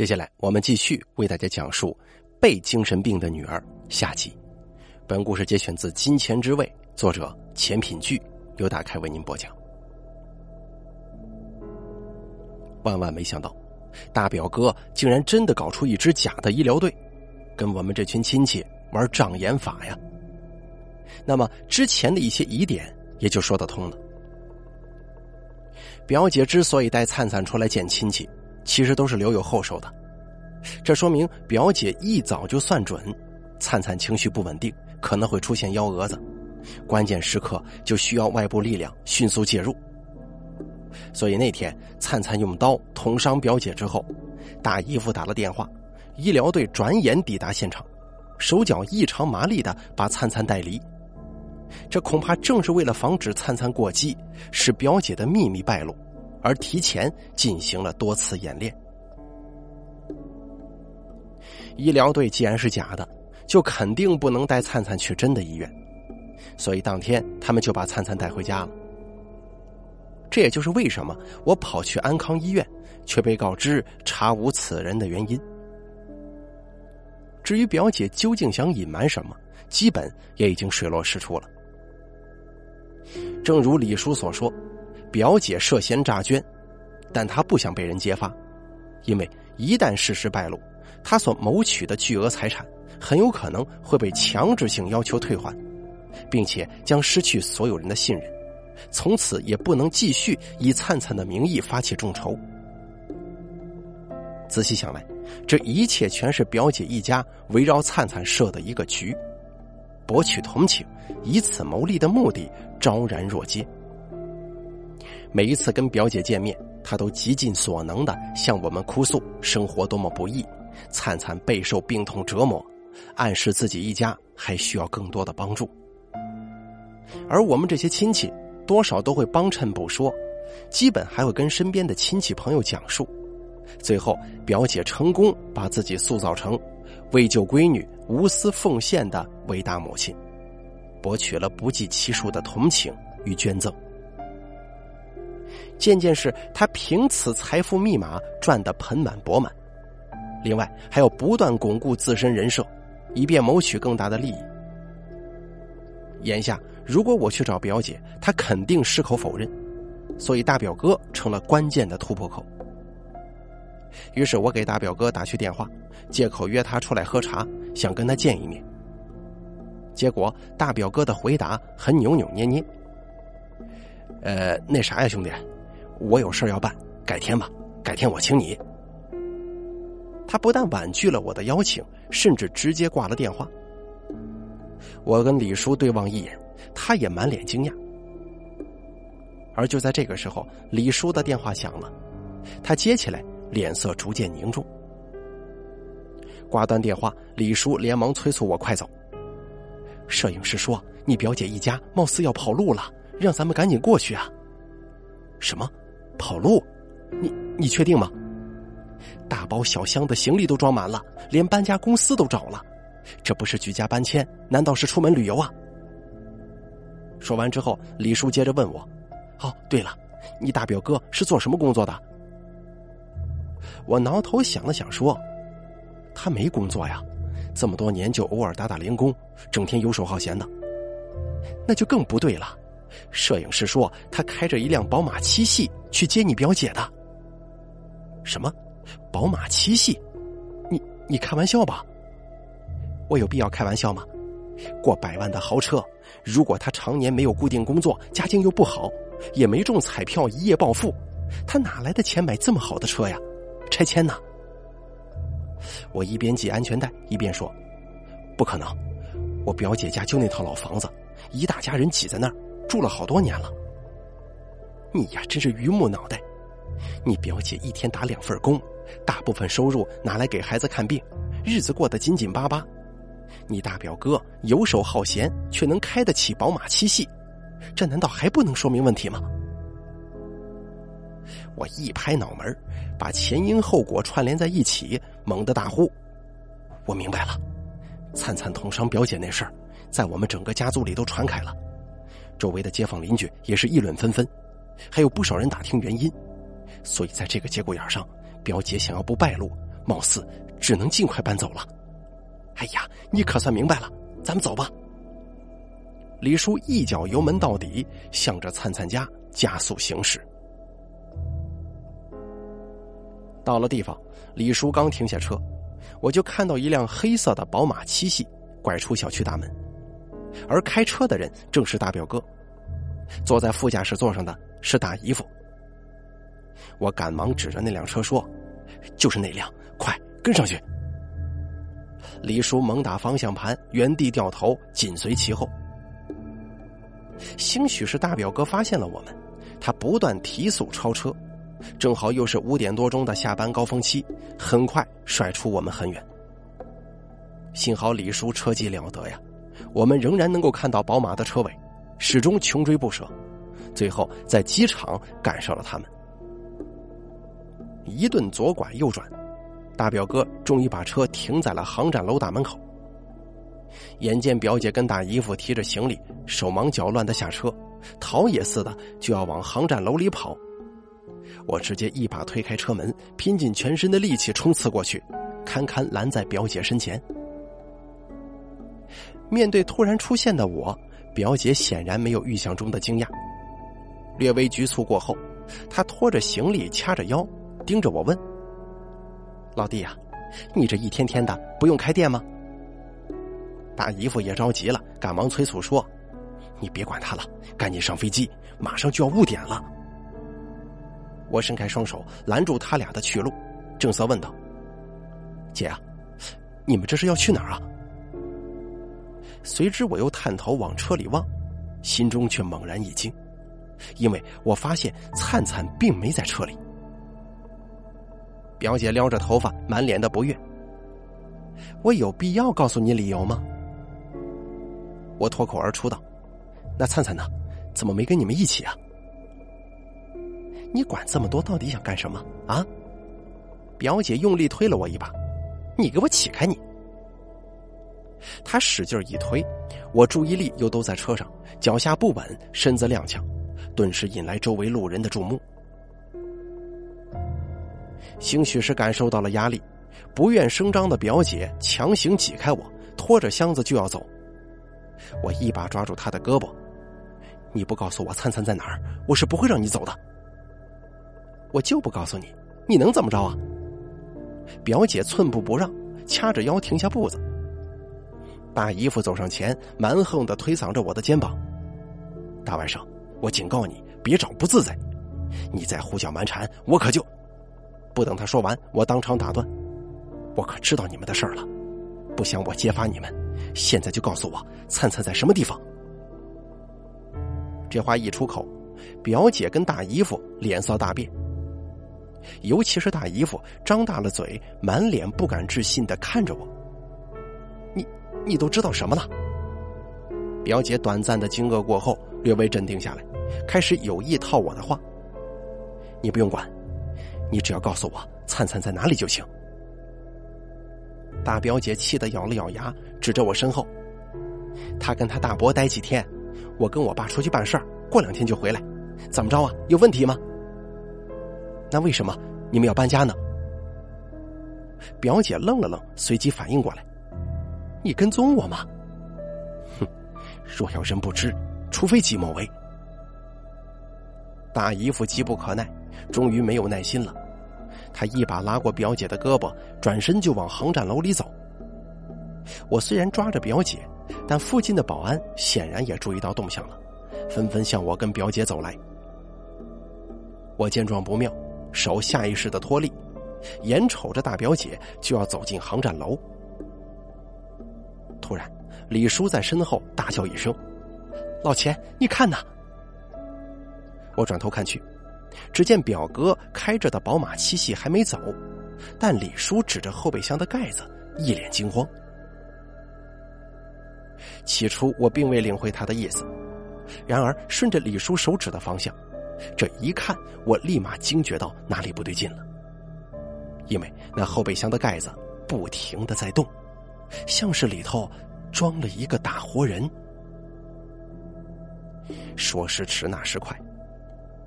接下来，我们继续为大家讲述被精神病的女儿下集。本故事节选自《金钱之味》，作者钱品聚，由大开为您播讲。万万没想到，大表哥竟然真的搞出一支假的医疗队，跟我们这群亲戚玩障眼法呀！那么之前的一些疑点也就说得通了。表姐之所以带灿灿出来见亲戚。其实都是留有后手的，这说明表姐一早就算准，灿灿情绪不稳定，可能会出现幺蛾子，关键时刻就需要外部力量迅速介入。所以那天灿灿用刀捅伤表姐之后，大姨夫打了电话，医疗队转眼抵达现场，手脚异常麻利的把灿灿带离。这恐怕正是为了防止灿灿过激，使表姐的秘密败露。而提前进行了多次演练。医疗队既然是假的，就肯定不能带灿灿去真的医院，所以当天他们就把灿灿带回家了。这也就是为什么我跑去安康医院，却被告知查无此人的原因。至于表姐究竟想隐瞒什么，基本也已经水落石出了。正如李叔所说。表姐涉嫌诈捐，但她不想被人揭发，因为一旦事实败露，她所谋取的巨额财产很有可能会被强制性要求退还，并且将失去所有人的信任，从此也不能继续以灿灿的名义发起众筹。仔细想来，这一切全是表姐一家围绕灿灿设的一个局，博取同情，以此牟利的目的昭然若揭。每一次跟表姐见面，她都极尽所能的向我们哭诉生活多么不易，灿灿备受病痛折磨，暗示自己一家还需要更多的帮助。而我们这些亲戚多少都会帮衬不说，基本还会跟身边的亲戚朋友讲述。最后，表姐成功把自己塑造成为救闺女无私奉献的伟大母亲，博取了不计其数的同情与捐赠。渐渐是他凭此财富密码赚得盆满钵满，另外还要不断巩固自身人设，以便谋取更大的利益。眼下如果我去找表姐，她肯定矢口否认，所以大表哥成了关键的突破口。于是我给大表哥打去电话，借口约他出来喝茶，想跟他见一面。结果大表哥的回答很扭扭捏捏：“呃，那啥呀，兄弟。”我有事要办，改天吧，改天我请你。他不但婉拒了我的邀请，甚至直接挂了电话。我跟李叔对望一眼，他也满脸惊讶。而就在这个时候，李叔的电话响了，他接起来，脸色逐渐凝重。挂断电话，李叔连忙催促我快走。摄影师说：“你表姐一家貌似要跑路了，让咱们赶紧过去啊。”什么？跑路？你你确定吗？大包小箱的行李都装满了，连搬家公司都找了，这不是举家搬迁，难道是出门旅游啊？说完之后，李叔接着问我：“哦，对了，你大表哥是做什么工作的？”我挠头想了想，说：“他没工作呀，这么多年就偶尔打打零工，整天游手好闲的。那就更不对了。”摄影师说，他开着一辆宝马七系去接你表姐的。什么？宝马七系？你你开玩笑吧？我有必要开玩笑吗？过百万的豪车，如果他常年没有固定工作，家境又不好，也没中彩票一夜暴富，他哪来的钱买这么好的车呀？拆迁呢？我一边系安全带一边说：“不可能，我表姐家就那套老房子，一大家人挤在那儿。”住了好多年了，你呀真是榆木脑袋！你表姐一天打两份工，大部分收入拿来给孩子看病，日子过得紧紧巴巴。你大表哥游手好闲，却能开得起宝马七系，这难道还不能说明问题吗？我一拍脑门，把前因后果串联在一起，猛地大呼：“我明白了！灿灿捅伤表姐那事儿，在我们整个家族里都传开了。”周围的街坊邻居也是议论纷纷，还有不少人打听原因，所以在这个节骨眼上，表姐想要不败露，貌似只能尽快搬走了。哎呀，你可算明白了，咱们走吧。李叔一脚油门到底，向着灿灿家加速行驶。到了地方，李叔刚停下车，我就看到一辆黑色的宝马七系拐出小区大门，而开车的人正是大表哥，坐在副驾驶座上的是大姨夫。我赶忙指着那辆车说：“就是那辆，快跟上去！”李叔猛打方向盘，原地掉头，紧随其后。兴许是大表哥发现了我们，他不断提速超车。正好又是五点多钟的下班高峰期，很快甩出我们很远。幸好李叔车技了得呀，我们仍然能够看到宝马的车尾，始终穷追不舍，最后在机场赶上了他们。一顿左拐右转，大表哥终于把车停在了航站楼大门口。眼见表姐跟大姨夫提着行李，手忙脚乱的下车，逃也似的就要往航站楼里跑。我直接一把推开车门，拼尽全身的力气冲刺过去，堪堪拦在表姐身前。面对突然出现的我，表姐显然没有预想中的惊讶，略微局促过后，她拖着行李，掐着腰，盯着我问：“老弟呀，你这一天天的不用开店吗？”大姨夫也着急了，赶忙催促说：“你别管他了，赶紧上飞机，马上就要误点了。”我伸开双手拦住他俩的去路，正色问道：“姐啊，你们这是要去哪儿啊？”随之我又探头往车里望，心中却猛然一惊，因为我发现灿灿并没在车里。表姐撩着头发，满脸的不悦：“我有必要告诉你理由吗？”我脱口而出道：“那灿灿呢？怎么没跟你们一起啊？”你管这么多，到底想干什么啊？表姐用力推了我一把，你给我起开！你！他使劲一推，我注意力又都在车上，脚下不稳，身子踉跄，顿时引来周围路人的注目。兴许是感受到了压力，不愿声张的表姐强行挤开我，拖着箱子就要走。我一把抓住她的胳膊：“你不告诉我灿灿在哪儿，我是不会让你走的。”我就不告诉你，你能怎么着啊？表姐寸步不让，掐着腰停下步子。大姨夫走上前，蛮横的推搡着我的肩膀：“大外甥，我警告你，别找不自在。你再胡搅蛮缠，我可就……”不等他说完，我当场打断：“我可知道你们的事儿了，不想我揭发你们，现在就告诉我灿灿在什么地方。”这话一出口，表姐跟大姨夫脸色大变。尤其是大姨夫张大了嘴，满脸不敢置信的看着我。你，都知道什么了？表姐短暂的惊愕过后，略微镇定下来，开始有意套我的话。你不用管，你只要告诉我灿灿在哪里就行。大表姐气得咬了咬牙，指着我身后。他跟他大伯待几天，我跟我爸出去办事儿，过两天就回来。怎么着啊？有问题吗？那为什么你们要搬家呢？表姐愣了愣，随即反应过来：“你跟踪我吗？”哼，若要人不知，除非己莫为。大姨夫急不可耐，终于没有耐心了，他一把拉过表姐的胳膊，转身就往航站楼里走。我虽然抓着表姐，但附近的保安显然也注意到动向了，纷纷向我跟表姐走来。我见状不妙。手下意识的脱力，眼瞅着大表姐就要走进航站楼，突然，李叔在身后大叫一声：“老钱，你看呐！”我转头看去，只见表哥开着的宝马七系还没走，但李叔指着后备箱的盖子，一脸惊慌。起初我并未领会他的意思，然而顺着李叔手指的方向。这一看，我立马惊觉到哪里不对劲了，因为那后备箱的盖子不停的在动，像是里头装了一个大活人。说时迟，那时快，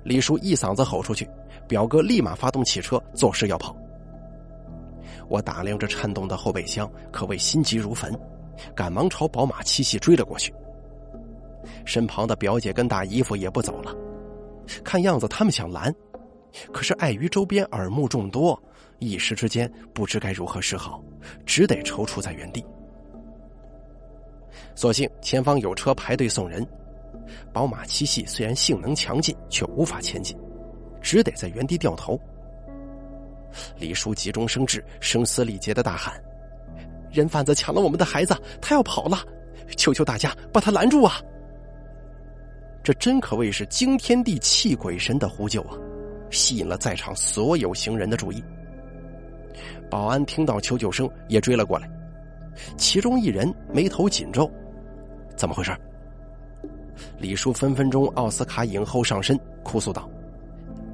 李叔一嗓子吼出去，表哥立马发动汽车，作势要跑。我打量着颤动的后备箱，可谓心急如焚，赶忙朝宝马七系追了过去。身旁的表姐跟大姨夫也不走了，看样子他们想拦，可是碍于周边耳目众多，一时之间不知该如何是好，只得踌躇在原地。所幸前方有车排队送人，宝马七系虽然性能强劲，却无法前进，只得在原地掉头。李叔急中生智，声嘶力竭的大喊：“人贩子抢了我们的孩子，他要跑了！求求大家把他拦住啊！”这真可谓是惊天地泣鬼神的呼救啊，吸引了在场所有行人的注意。保安听到求救声也追了过来，其中一人眉头紧皱。怎么回事？李叔分分钟奥斯卡影后上身，哭诉道：“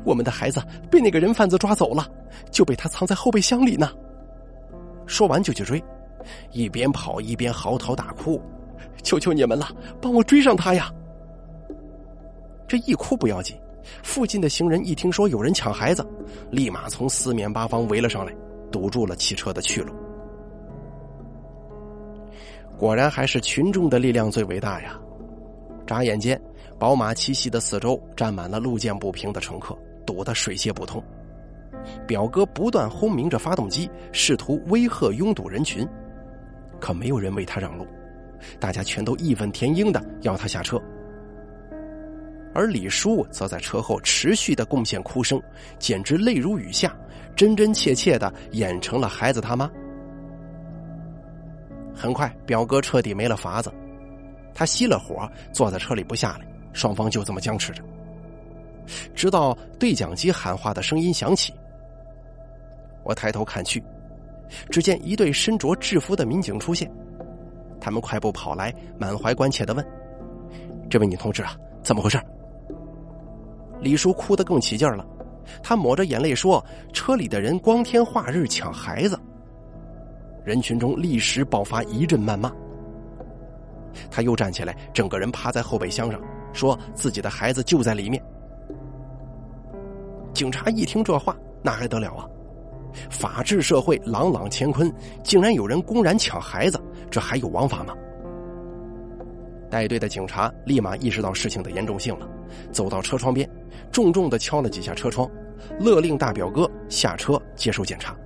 我们的孩子被那个人贩子抓走了，就被他藏在后备箱里呢。”说完就去追，一边跑一边嚎啕大哭：“求求你们了，帮我追上他呀！”这一哭不要紧，附近的行人一听说有人抢孩子，立马从四面八方围了上来，堵住了汽车的去路。果然还是群众的力量最伟大呀！眨眼间，宝马七系的四周站满了路见不平的乘客，堵得水泄不通。表哥不断轰鸣着发动机，试图威吓拥堵人群，可没有人为他让路，大家全都义愤填膺的要他下车。而李叔则在车后持续的贡献哭声，简直泪如雨下，真真切切的演成了孩子他妈。很快，表哥彻底没了法子，他熄了火，坐在车里不下来。双方就这么僵持着，直到对讲机喊话的声音响起。我抬头看去，只见一对身着制服的民警出现，他们快步跑来，满怀关切的问：“这位女同志啊，怎么回事？”李叔哭得更起劲了，他抹着眼泪说：“车里的人光天化日抢孩子。”人群中立时爆发一阵谩骂。他又站起来，整个人趴在后备箱上，说自己的孩子就在里面。警察一听这话，那还得了啊！法治社会朗朗乾坤，竟然有人公然抢孩子，这还有王法吗？带队的警察立马意识到事情的严重性了，走到车窗边，重重的敲了几下车窗，勒令大表哥下车接受检查。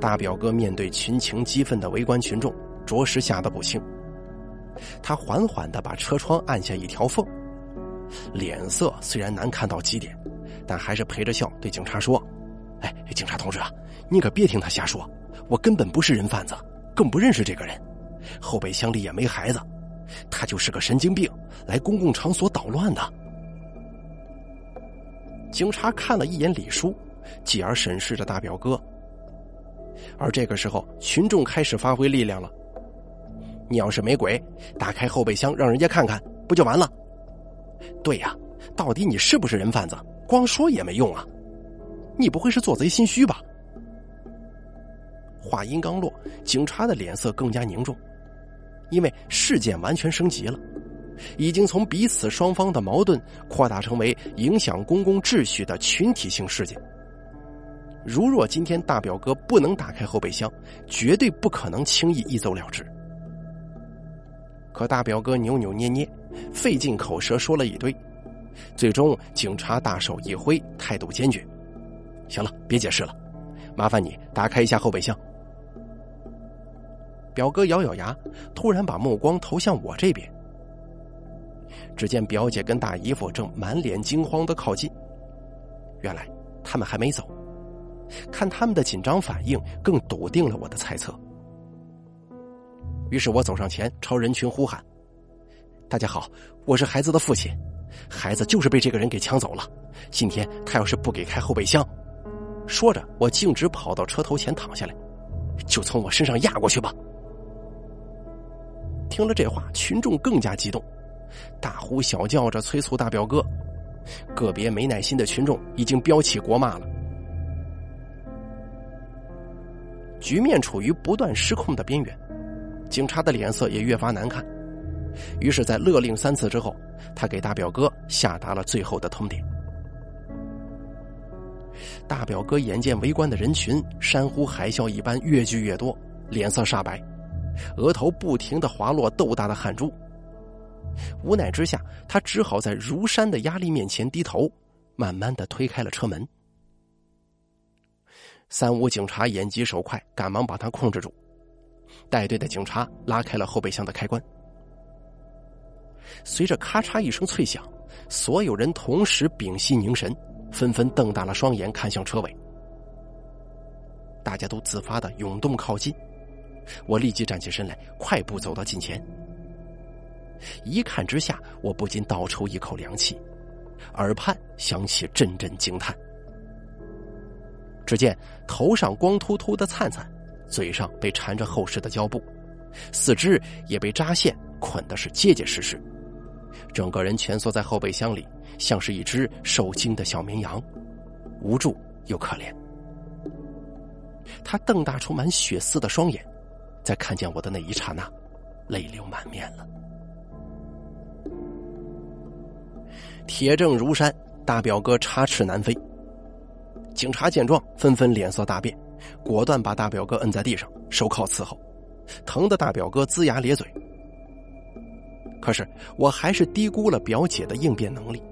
大表哥面对群情激愤的围观群众，着实吓得不轻。他缓缓的把车窗按下一条缝，脸色虽然难看到极点，但还是陪着笑对警察说：“哎，警察同志啊，你可别听他瞎说，我根本不是人贩子，更不认识这个人，后备箱里也没孩子，他就是个神经病，来公共场所捣乱的。”警察看了一眼李叔，继而审视着大表哥。而这个时候，群众开始发挥力量了。你要是没鬼，打开后备箱让人家看看，不就完了？对呀，到底你是不是人贩子？光说也没用啊！你不会是做贼心虚吧？话音刚落，警察的脸色更加凝重，因为事件完全升级了，已经从彼此双方的矛盾扩大成为影响公共秩序的群体性事件。如若今天大表哥不能打开后备箱，绝对不可能轻易一走了之。可大表哥扭扭捏捏，费尽口舌说了一堆，最终警察大手一挥，态度坚决：“行了，别解释了，麻烦你打开一下后备箱。”表哥咬咬牙，突然把目光投向我这边。只见表姐跟大姨夫正满脸惊慌的靠近，原来他们还没走。看他们的紧张反应，更笃定了我的猜测。于是我走上前，朝人群呼喊：“大家好，我是孩子的父亲，孩子就是被这个人给抢走了。今天他要是不给开后备箱，说着，我径直跑到车头前躺下来，就从我身上压过去吧。”听了这话，群众更加激动，大呼小叫着催促大表哥。个别没耐心的群众已经飙起国骂了。局面处于不断失控的边缘，警察的脸色也越发难看。于是，在勒令三次之后，他给大表哥下达了最后的通牒。大表哥眼见围观的人群山呼海啸一般越聚越多，脸色煞白，额头不停的滑落豆大的汗珠。无奈之下，他只好在如山的压力面前低头，慢慢的推开了车门。三五警察眼疾手快，赶忙把他控制住。带队的警察拉开了后备箱的开关。随着咔嚓一声脆响，所有人同时屏息凝神，纷纷瞪大了双眼看向车尾。大家都自发的涌动靠近，我立即站起身来，快步走到近前。一看之下，我不禁倒抽一口凉气，耳畔响起阵阵惊叹。只见头上光秃秃的灿灿，嘴上被缠着厚实的胶布，四肢也被扎线捆的是结结实实，整个人蜷缩在后备箱里，像是一只受惊的小绵羊，无助又可怜。他瞪大出满血丝的双眼，在看见我的那一刹那，泪流满面了。铁证如山，大表哥插翅难飞。警察见状，纷纷脸色大变，果断把大表哥摁在地上，手铐伺候，疼的大表哥龇牙咧嘴。可是我还是低估了表姐的应变能力。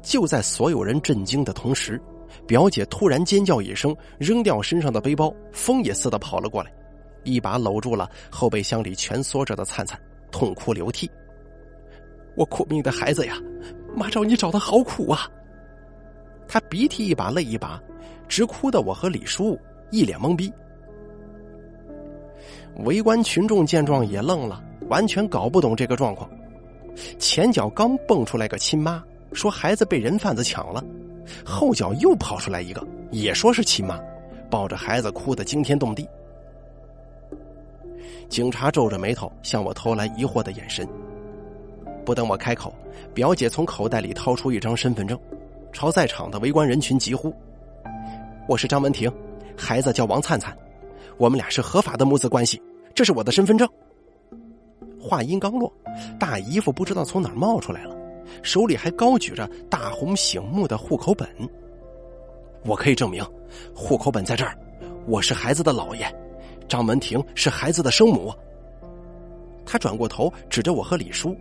就在所有人震惊的同时，表姐突然尖叫一声，扔掉身上的背包，风也似的跑了过来，一把搂住了后备箱里蜷缩着的灿灿，痛哭流涕。我苦命的孩子呀，妈找你找的好苦啊！他鼻涕一把泪一把，直哭的我和李叔一脸懵逼。围观群众见状也愣了，完全搞不懂这个状况。前脚刚蹦出来个亲妈，说孩子被人贩子抢了，后脚又跑出来一个，也说是亲妈，抱着孩子哭得惊天动地。警察皱着眉头向我投来疑惑的眼神。不等我开口，表姐从口袋里掏出一张身份证，朝在场的围观人群疾呼：“我是张文婷，孩子叫王灿灿，我们俩是合法的母子关系，这是我的身份证。”话音刚落，大姨夫不知道从哪儿冒出来了，手里还高举着大红醒目的户口本。我可以证明，户口本在这儿，我是孩子的姥爷，张文婷是孩子的生母。他转过头，指着我和李叔。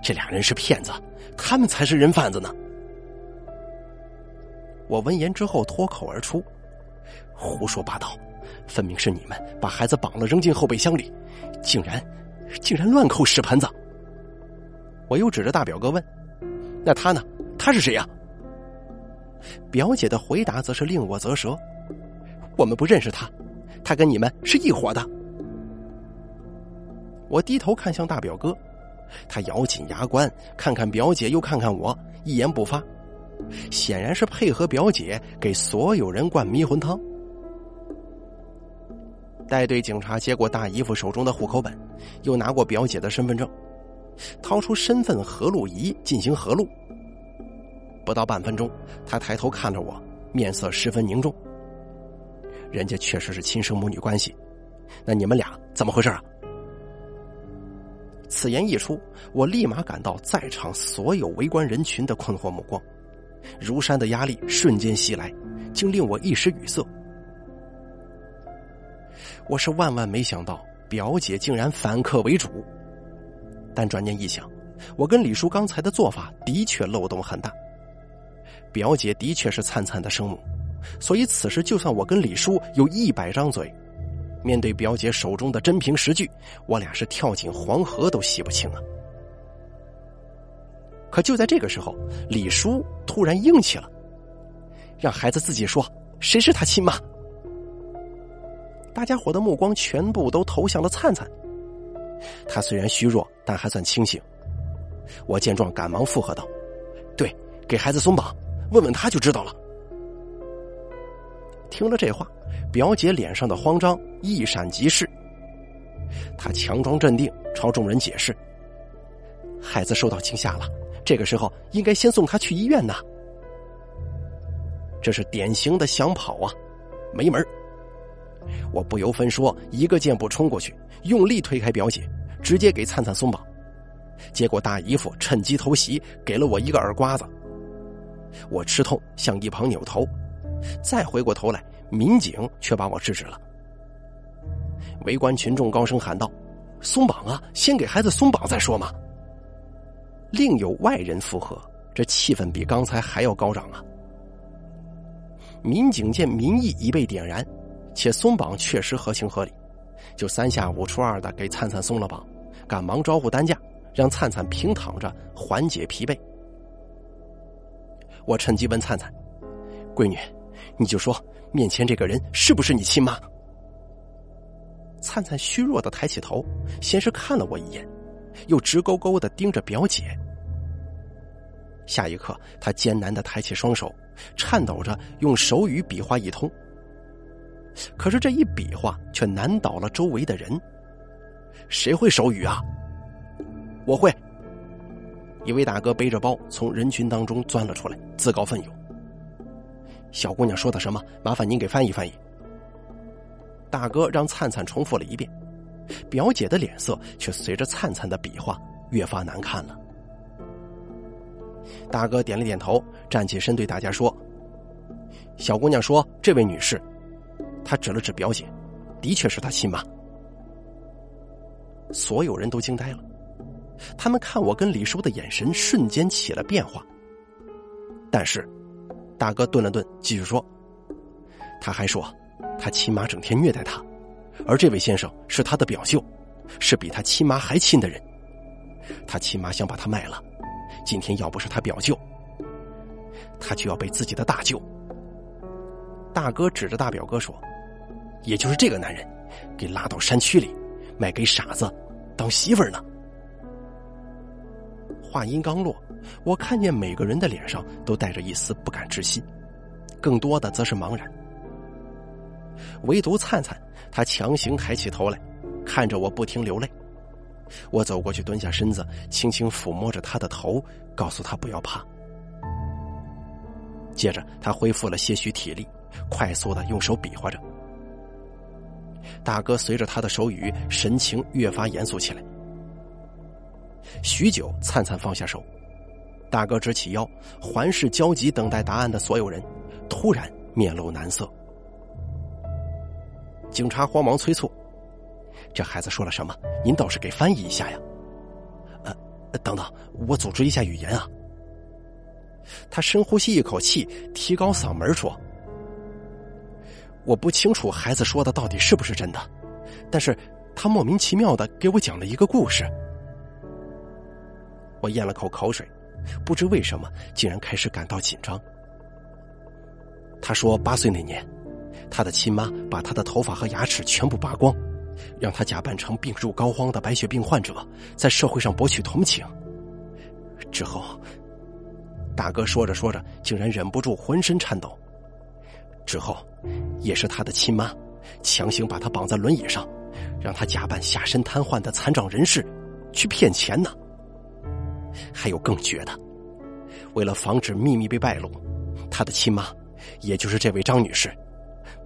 这俩人是骗子，他们才是人贩子呢！我闻言之后脱口而出：“胡说八道！分明是你们把孩子绑了扔进后备箱里，竟然，竟然乱扣屎盆子！”我又指着大表哥问：“那他呢？他是谁呀？”表姐的回答则是令我啧舌：“我们不认识他，他跟你们是一伙的。”我低头看向大表哥。他咬紧牙关，看看表姐，又看看我，一言不发，显然是配合表姐给所有人灌迷魂汤。带队警察接过大姨夫手中的户口本，又拿过表姐的身份证，掏出身份核录仪进行核录。不到半分钟，他抬头看着我，面色十分凝重。人家确实是亲生母女关系，那你们俩怎么回事啊？此言一出，我立马感到在场所有围观人群的困惑目光，如山的压力瞬间袭来，竟令我一时语塞。我是万万没想到表姐竟然反客为主，但转念一想，我跟李叔刚才的做法的确漏洞很大。表姐的确是灿灿的生母，所以此时就算我跟李叔有一百张嘴。面对表姐手中的真凭实据，我俩是跳进黄河都洗不清啊！可就在这个时候，李叔突然硬气了，让孩子自己说谁是他亲妈。大家伙的目光全部都投向了灿灿。他虽然虚弱，但还算清醒。我见状，赶忙附和道：“对，给孩子松绑，问问他就知道了。”听了这话。表姐脸上的慌张一闪即逝，她强装镇定，朝众人解释：“孩子受到惊吓了，这个时候应该先送他去医院呐。”这是典型的想跑啊，没门我不由分说，一个箭步冲过去，用力推开表姐，直接给灿灿松绑。结果大姨夫趁机偷袭，给了我一个耳刮子。我吃痛向一旁扭头，再回过头来，民警却把我制止了。围观群众高声喊道：“松绑啊！先给孩子松绑再说嘛！”另有外人附和，这气氛比刚才还要高涨啊！民警见民意已被点燃，且松绑确实合情合理，就三下五除二的给灿灿松了绑，赶忙招呼担架，让灿灿平躺着缓解疲惫。我趁机问灿灿：“闺女，你就说面前这个人是不是你亲妈？”灿灿虚弱的抬起头，先是看了我一眼，又直勾勾的盯着表姐。下一刻，他艰难的抬起双手，颤抖着用手语比划一通。可是这一比划却难倒了周围的人。谁会手语啊？我会。一位大哥背着包从人群当中钻了出来，自告奋勇。小姑娘说的什么？麻烦您给翻译翻译。大哥让灿灿重复了一遍，表姐的脸色却随着灿灿的比划越发难看了。大哥点了点头，站起身对大家说：“小姑娘说，这位女士，她指了指表姐，的确是她亲妈。”所有人都惊呆了，他们看我跟李叔的眼神瞬间起了变化。但是，大哥顿了顿，继续说：“他还说。”他亲妈整天虐待他，而这位先生是他的表舅，是比他亲妈还亲的人。他亲妈想把他卖了，今天要不是他表舅，他就要被自己的大舅。大哥指着大表哥说：“也就是这个男人，给拉到山区里，卖给傻子当媳妇儿呢。”话音刚落，我看见每个人的脸上都带着一丝不敢置信，更多的则是茫然。唯独灿灿，他强行抬起头来，看着我不停流泪。我走过去，蹲下身子，轻轻抚摸着他的头，告诉他不要怕。接着，他恢复了些许体力，快速的用手比划着。大哥随着他的手语，神情越发严肃起来。许久，灿灿放下手，大哥直起腰，环视焦急等待答案的所有人，突然面露难色。警察慌忙催促：“这孩子说了什么？您倒是给翻译一下呀！”“呃，等等，我组织一下语言啊。”他深呼吸一口气，提高嗓门说：“我不清楚孩子说的到底是不是真的，但是他莫名其妙的给我讲了一个故事。”我咽了口口水，不知为什么，竟然开始感到紧张。他说：“八岁那年。”他的亲妈把他的头发和牙齿全部拔光，让他假扮成病入膏肓的白血病患者，在社会上博取同情。之后，大哥说着说着，竟然忍不住浑身颤抖。之后，也是他的亲妈强行把他绑在轮椅上，让他假扮下身瘫痪的残障人士，去骗钱呢。还有更绝的，为了防止秘密被败露，他的亲妈，也就是这位张女士。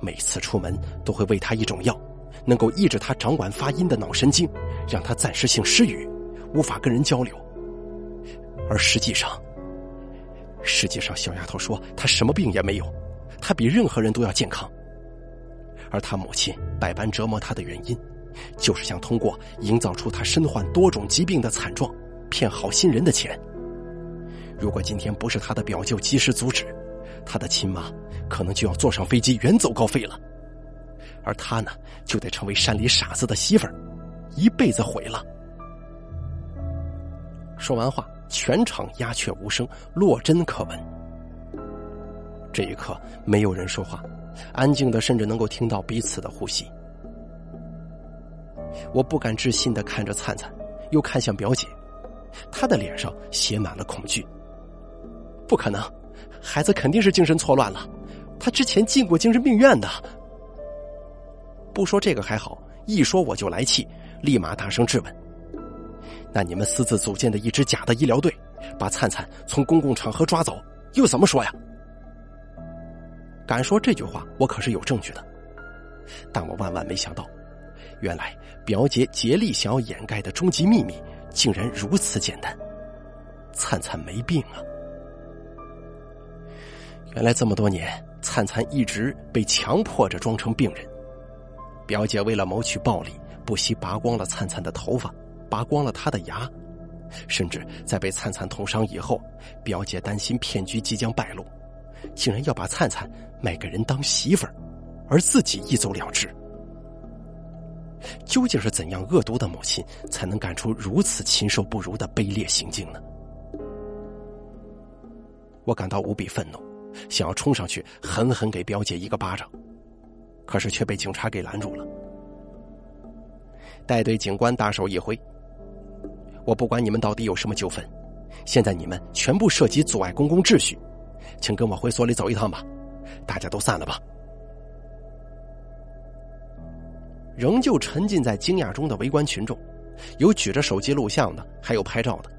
每次出门都会喂他一种药，能够抑制他掌管发音的脑神经，让他暂时性失语，无法跟人交流。而实际上，实际上小丫头说她什么病也没有，她比任何人都要健康。而她母亲百般折磨她的原因，就是想通过营造出她身患多种疾病的惨状，骗好心人的钱。如果今天不是他的表舅及时阻止，他的亲妈。可能就要坐上飞机远走高飞了，而他呢，就得成为山里傻子的媳妇儿，一辈子毁了。说完话，全场鸦雀无声，落针可闻。这一刻，没有人说话，安静的甚至能够听到彼此的呼吸。我不敢置信的看着灿灿，又看向表姐，他的脸上写满了恐惧。不可能，孩子肯定是精神错乱了。他之前进过精神病院的，不说这个还好，一说我就来气，立马大声质问：“那你们私自组建的一支假的医疗队，把灿灿从公共场合抓走，又怎么说呀？”敢说这句话，我可是有证据的。但我万万没想到，原来表姐竭力想要掩盖的终极秘密，竟然如此简单。灿灿没病啊。原来这么多年，灿灿一直被强迫着装成病人。表姐为了谋取暴利，不惜拔光了灿灿的头发，拔光了他的牙，甚至在被灿灿捅伤以后，表姐担心骗局即将败露，竟然要把灿灿卖给人当媳妇儿，而自己一走了之。究竟是怎样恶毒的母亲，才能干出如此禽兽不如的卑劣行径呢？我感到无比愤怒，想要冲上去狠狠给表姐一个巴掌，可是却被警察给拦住了。带队警官大手一挥：“我不管你们到底有什么纠纷，现在你们全部涉及阻碍公共秩序，请跟我回所里走一趟吧，大家都散了吧。”仍旧沉浸在惊讶中的围观群众，有举着手机录像的，还有拍照的。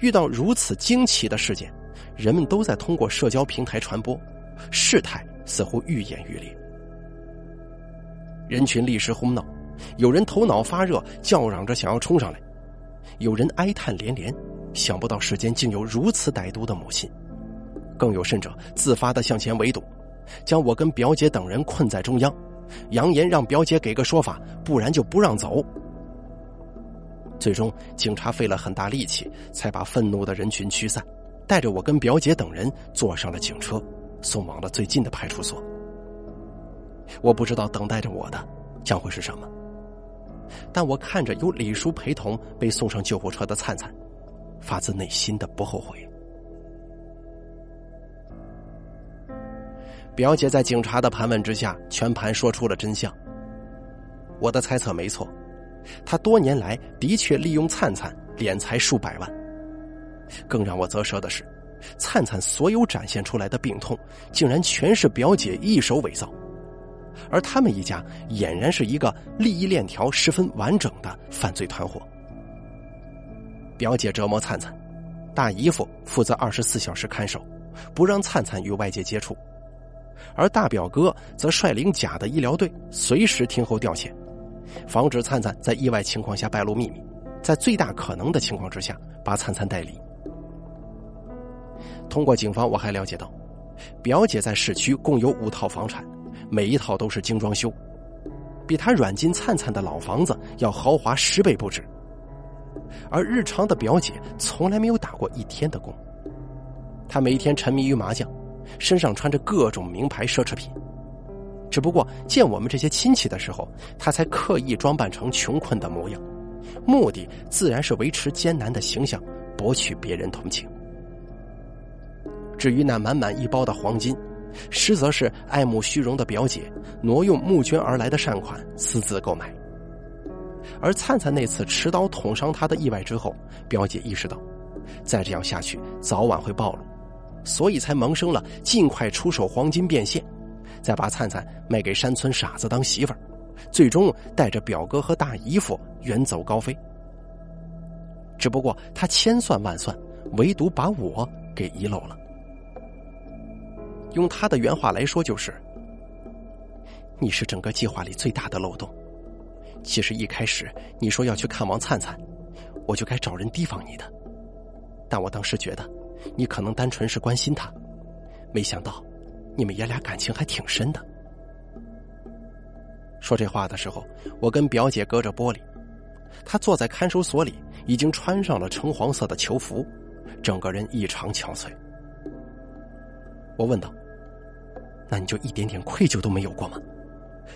遇到如此惊奇的事件，人们都在通过社交平台传播，事态似乎愈演愈烈。人群立时哄闹，有人头脑发热，叫嚷着想要冲上来；有人哀叹连连，想不到世间竟有如此歹毒的母亲；更有甚者自发的向前围堵，将我跟表姐等人困在中央。扬言让表姐给个说法，不然就不让走。最终，警察费了很大力气，才把愤怒的人群驱散，带着我跟表姐等人坐上了警车，送往了最近的派出所。我不知道等待着我的将会是什么，但我看着有李叔陪同被送上救护车的灿灿，发自内心的不后悔。表姐在警察的盘问之下，全盘说出了真相。我的猜测没错，他多年来的确利用灿灿敛财数百万。更让我啧舌的是，灿灿所有展现出来的病痛，竟然全是表姐一手伪造，而他们一家俨然是一个利益链条十分完整的犯罪团伙。表姐折磨灿灿，大姨夫负责二十四小时看守，不让灿灿与外界接触。而大表哥则率领假的医疗队，随时听候调遣，防止灿灿在意外情况下败露秘密，在最大可能的情况之下把灿灿带离。通过警方，我还了解到，表姐在市区共有五套房产，每一套都是精装修，比她软禁灿灿的老房子要豪华十倍不止。而日常的表姐从来没有打过一天的工，她每天沉迷于麻将。身上穿着各种名牌奢侈品，只不过见我们这些亲戚的时候，他才刻意装扮成穷困的模样，目的自然是维持艰难的形象，博取别人同情。至于那满满一包的黄金，实则是爱慕虚荣的表姐挪用募捐而来的善款私自购买。而灿灿那次持刀捅伤他的意外之后，表姐意识到，再这样下去早晚会暴露。所以才萌生了尽快出手黄金变现，再把灿灿卖给山村傻子当媳妇儿，最终带着表哥和大姨夫远走高飞。只不过他千算万算，唯独把我给遗漏了。用他的原话来说，就是：“你是整个计划里最大的漏洞。其实一开始你说要去看望灿灿，我就该找人提防你的，但我当时觉得。”你可能单纯是关心他，没想到你们爷俩感情还挺深的。说这话的时候，我跟表姐隔着玻璃，她坐在看守所里，已经穿上了橙黄色的囚服，整个人异常憔悴。我问道：“那你就一点点愧疚都没有过吗？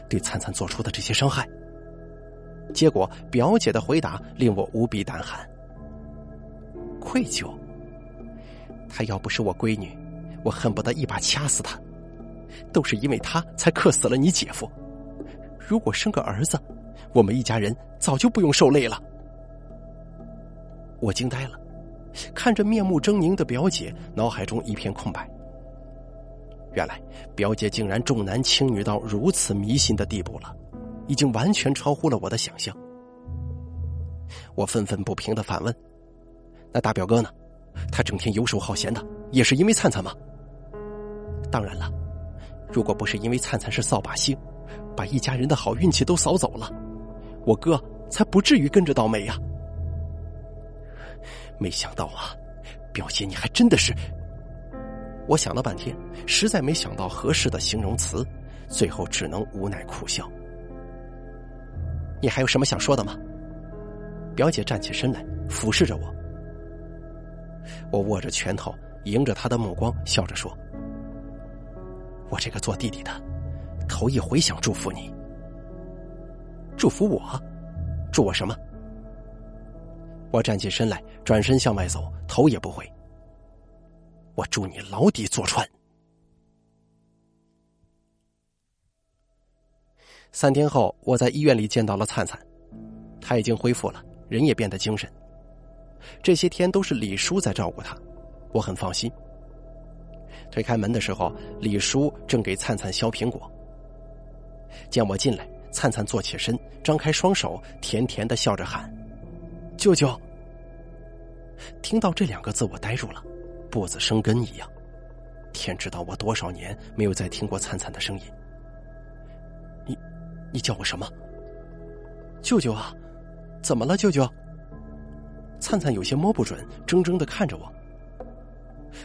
对灿灿做出的这些伤害？”结果表姐的回答令我无比胆寒。愧疚。她要不是我闺女，我恨不得一把掐死她。都是因为她才克死了你姐夫。如果生个儿子，我们一家人早就不用受累了。我惊呆了，看着面目狰狞的表姐，脑海中一片空白。原来表姐竟然重男轻女到如此迷信的地步了，已经完全超乎了我的想象。我愤愤不平的反问：“那大表哥呢？”他整天游手好闲的，也是因为灿灿吗？当然了，如果不是因为灿灿是扫把星，把一家人的好运气都扫走了，我哥才不至于跟着倒霉呀。没想到啊，表姐你还真的是……我想了半天，实在没想到合适的形容词，最后只能无奈苦笑。你还有什么想说的吗？表姐站起身来，俯视着我。我握着拳头，迎着他的目光，笑着说：“我这个做弟弟的，头一回想祝福你。祝福我？祝我什么？”我站起身来，转身向外走，头也不回。我祝你牢底坐穿。三天后，我在医院里见到了灿灿，他已经恢复了，人也变得精神。这些天都是李叔在照顾他，我很放心。推开门的时候，李叔正给灿灿削苹果。见我进来，灿灿坐起身，张开双手，甜甜的笑着喊：“舅舅。”听到这两个字，我呆住了，脖子生根一样。天知道我多少年没有再听过灿灿的声音。你你叫我什么？舅舅啊，怎么了，舅舅？灿灿有些摸不准，怔怔的看着我。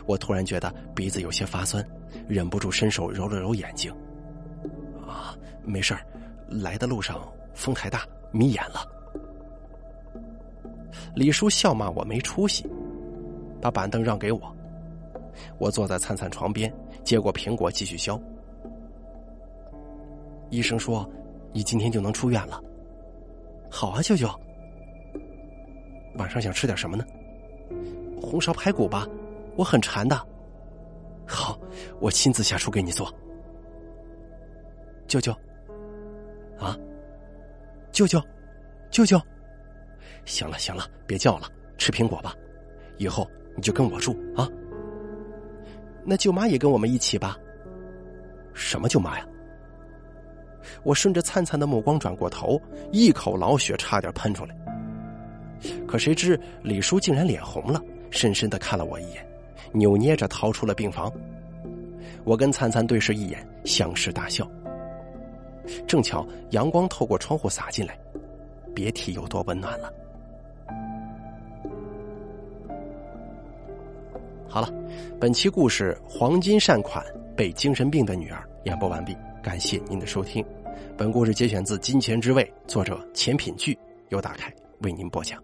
我突然觉得鼻子有些发酸，忍不住伸手揉了揉眼睛。啊，没事儿，来的路上风太大，迷眼了。李叔笑骂我没出息，把板凳让给我。我坐在灿灿床边，接过苹果继续削。医生说。你今天就能出院了，好啊，舅舅。晚上想吃点什么呢？红烧排骨吧，我很馋的。好，我亲自下厨给你做。舅舅，啊，舅舅，舅舅，行了行了，别叫了，吃苹果吧。以后你就跟我住啊。那舅妈也跟我们一起吧。什么舅妈呀？我顺着灿灿的目光转过头，一口老血差点喷出来。可谁知李叔竟然脸红了，深深的看了我一眼，扭捏着逃出了病房。我跟灿灿对视一眼，相视大笑。正巧阳光透过窗户洒进来，别提有多温暖了。好了，本期故事《黄金善款被精神病的女儿》演播完毕。感谢您的收听，本故事节选自《金钱之味》，作者钱品聚，由大凯为您播讲。